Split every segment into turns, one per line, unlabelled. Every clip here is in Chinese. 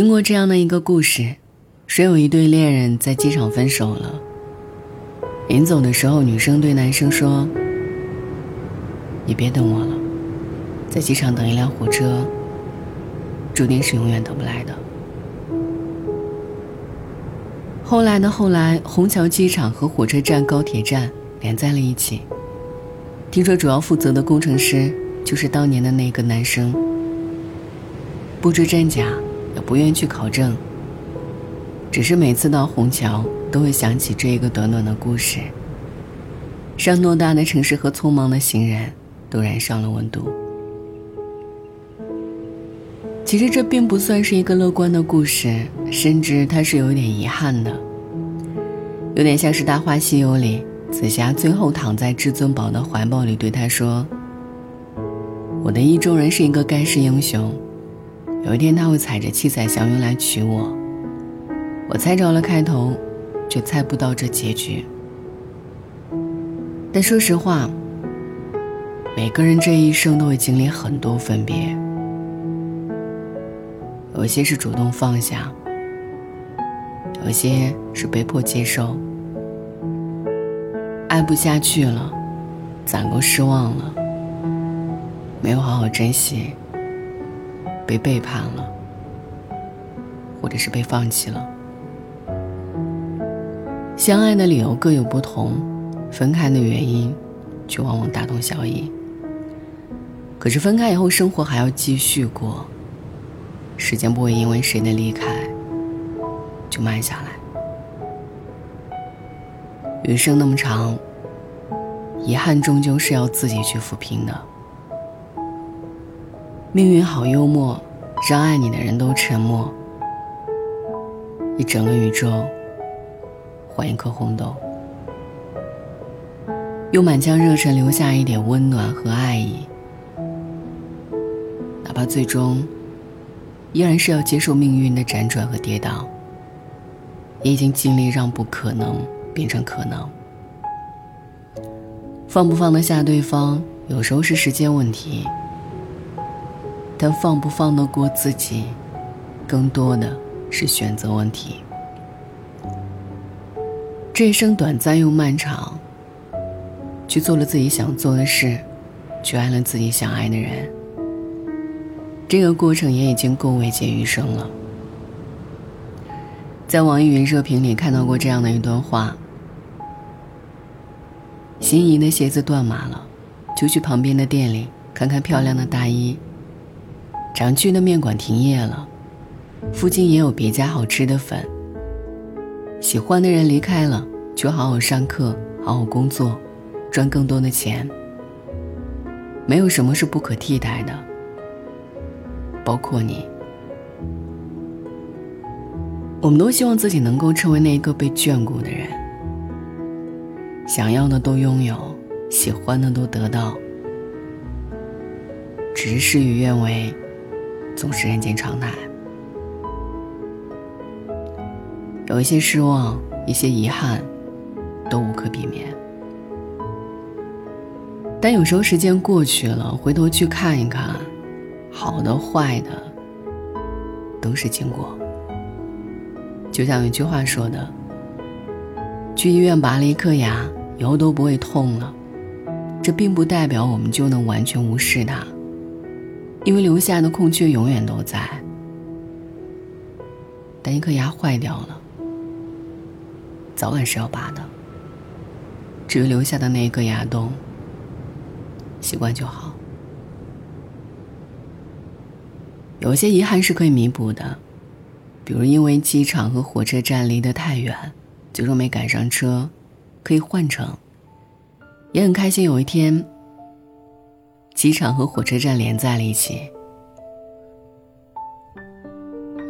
听过这样的一个故事，说有一对恋人在机场分手了。临走的时候，女生对男生说：“你别等我了，在机场等一辆火车，注定是永远等不来的。”后来的后来，虹桥机场和火车站、高铁站连在了一起。听说主要负责的工程师就是当年的那个男生，不知真假。也不愿意去考证，只是每次到虹桥，都会想起这一个短短的故事，让偌大的城市和匆忙的行人都染上了温度。其实这并不算是一个乐观的故事，甚至它是有点遗憾的，有点像是《大话西游》里紫霞最后躺在至尊宝的怀抱里，对他说：“我的意中人是一个盖世英雄。”有一天他会踩着七彩祥云来娶我，我猜着了开头，却猜不到这结局。但说实话，每个人这一生都会经历很多分别，有些是主动放下，有些是被迫接受。爱不下去了，攒够失望了，没有好好珍惜。被背叛了，或者是被放弃了。相爱的理由各有不同，分开的原因却往往大同小异。可是分开以后，生活还要继续过，时间不会因为谁的离开就慢下来。余生那么长，遗憾终究是要自己去抚平的。命运好幽默，让爱你的人都沉默。一整个宇宙，换一颗红豆，用满腔热忱留下一点温暖和爱意。哪怕最终，依然是要接受命运的辗转和跌宕。已经尽力让不可能变成可能。放不放得下对方，有时候是时间问题。但放不放得过自己，更多的是选择问题。这一生短暂又漫长，去做了自己想做的事，去爱了自己想爱的人，这个过程也已经够慰藉余生了。在网易云热评里看到过这样的一段话：心仪的鞋子断码了，就去旁边的店里看看漂亮的大衣。常去的面馆停业了，附近也有别家好吃的粉。喜欢的人离开了，就好好上课，好好工作，赚更多的钱。没有什么是不可替代的，包括你。我们都希望自己能够成为那一个被眷顾的人，想要的都拥有，喜欢的都得到，只是事与愿违。总是人间常态，有一些失望，一些遗憾，都无可避免。但有时候时间过去了，回头去看一看，好的坏的，都是经过。就像有句话说的：“去医院拔了一颗牙，以后都不会痛了。”这并不代表我们就能完全无视它。因为留下的空缺永远都在，但一颗牙坏掉了，早晚是要拔的。至于留下的那一个牙洞，习惯就好。有些遗憾是可以弥补的，比如因为机场和火车站离得太远，最终没赶上车，可以换乘。也很开心有一天。机场和火车站连在了一起，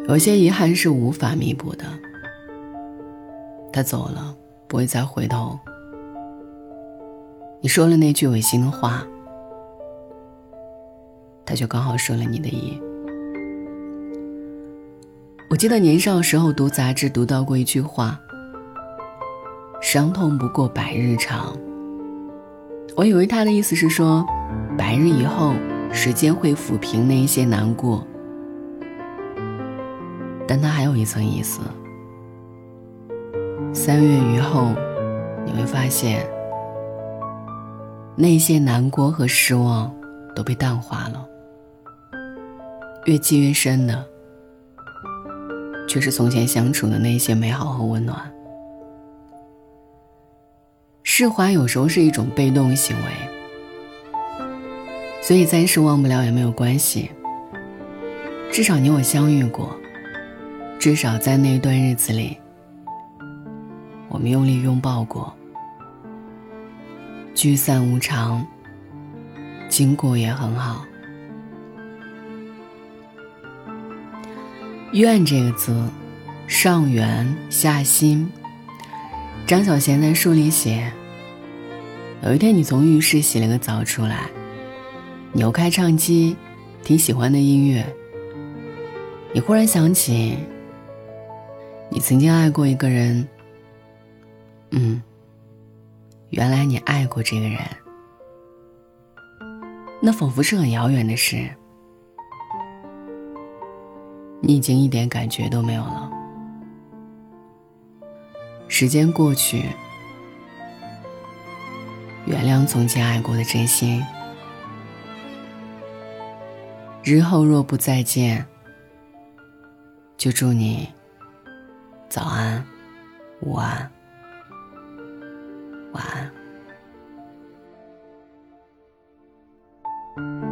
有些遗憾是无法弥补的。他走了，不会再回头。你说了那句违心的话，他就刚好顺了你的意。我记得年少时候读杂志读到过一句话：“伤痛不过百日长。”我以为他的意思是说。白日以后，时间会抚平那一些难过，但它还有一层意思。三月雨后，你会发现，那些难过和失望都被淡化了。越积越深的，却是从前相处的那些美好和温暖。释怀有时候是一种被动行为，所以暂时忘不了也没有关系。至少你我相遇过，至少在那段日子里，我们用力拥抱过。聚散无常，经过也很好。愿这个字，上圆下心。张小娴在书里写。有一天，你从浴室洗了个澡出来，扭开唱机，听喜欢的音乐。你忽然想起，你曾经爱过一个人。嗯，原来你爱过这个人，那仿佛是很遥远的事，你已经一点感觉都没有了。时间过去。原谅从前爱过的真心。日后若不再见就祝你早安午安晚安。